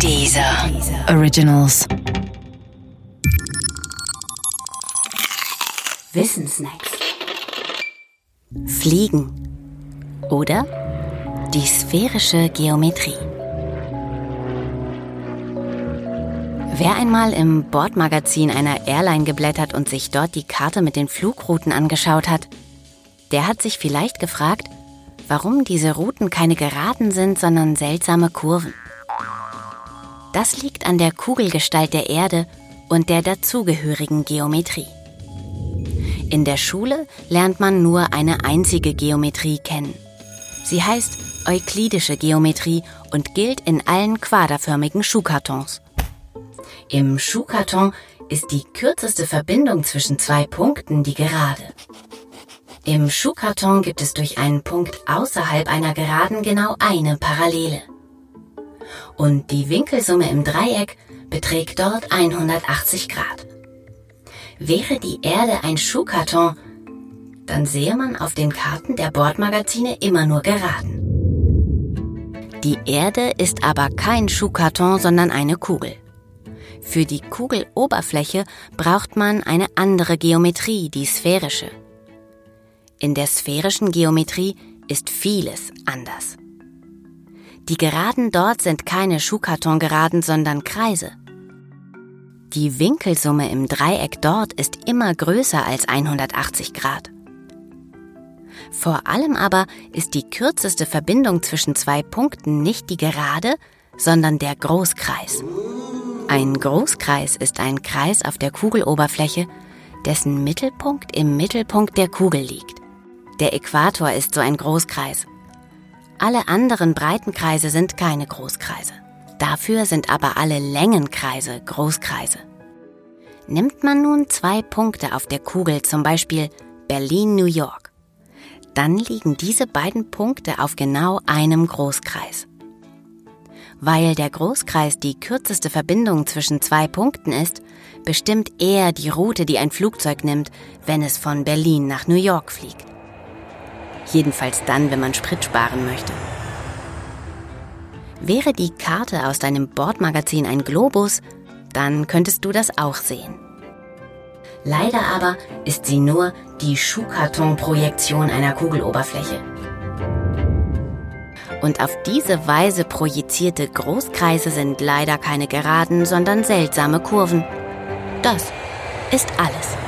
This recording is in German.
Dieser Originals. Wissensnacks. Fliegen. Oder die sphärische Geometrie. Wer einmal im Bordmagazin einer Airline geblättert und sich dort die Karte mit den Flugrouten angeschaut hat, der hat sich vielleicht gefragt, warum diese Routen keine Geraden sind, sondern seltsame Kurven. Das liegt an der Kugelgestalt der Erde und der dazugehörigen Geometrie. In der Schule lernt man nur eine einzige Geometrie kennen. Sie heißt euklidische Geometrie und gilt in allen quaderförmigen Schuhkartons. Im Schuhkarton ist die kürzeste Verbindung zwischen zwei Punkten die Gerade. Im Schuhkarton gibt es durch einen Punkt außerhalb einer Geraden genau eine Parallele und die Winkelsumme im Dreieck beträgt dort 180 Grad. Wäre die Erde ein Schuhkarton, dann sehe man auf den Karten der Bordmagazine immer nur Geraden. Die Erde ist aber kein Schuhkarton, sondern eine Kugel. Für die Kugeloberfläche braucht man eine andere Geometrie, die sphärische. In der sphärischen Geometrie ist vieles anders. Die Geraden dort sind keine Schuhkartongeraden, sondern Kreise. Die Winkelsumme im Dreieck dort ist immer größer als 180 Grad. Vor allem aber ist die kürzeste Verbindung zwischen zwei Punkten nicht die Gerade, sondern der Großkreis. Ein Großkreis ist ein Kreis auf der Kugeloberfläche, dessen Mittelpunkt im Mittelpunkt der Kugel liegt. Der Äquator ist so ein Großkreis. Alle anderen Breitenkreise sind keine Großkreise. Dafür sind aber alle Längenkreise Großkreise. Nimmt man nun zwei Punkte auf der Kugel, zum Beispiel Berlin-New York, dann liegen diese beiden Punkte auf genau einem Großkreis. Weil der Großkreis die kürzeste Verbindung zwischen zwei Punkten ist, bestimmt er die Route, die ein Flugzeug nimmt, wenn es von Berlin nach New York fliegt. Jedenfalls dann, wenn man Sprit sparen möchte. Wäre die Karte aus deinem Bordmagazin ein Globus, dann könntest du das auch sehen. Leider aber ist sie nur die Schuhkartonprojektion einer Kugeloberfläche. Und auf diese Weise projizierte Großkreise sind leider keine geraden, sondern seltsame Kurven. Das ist alles.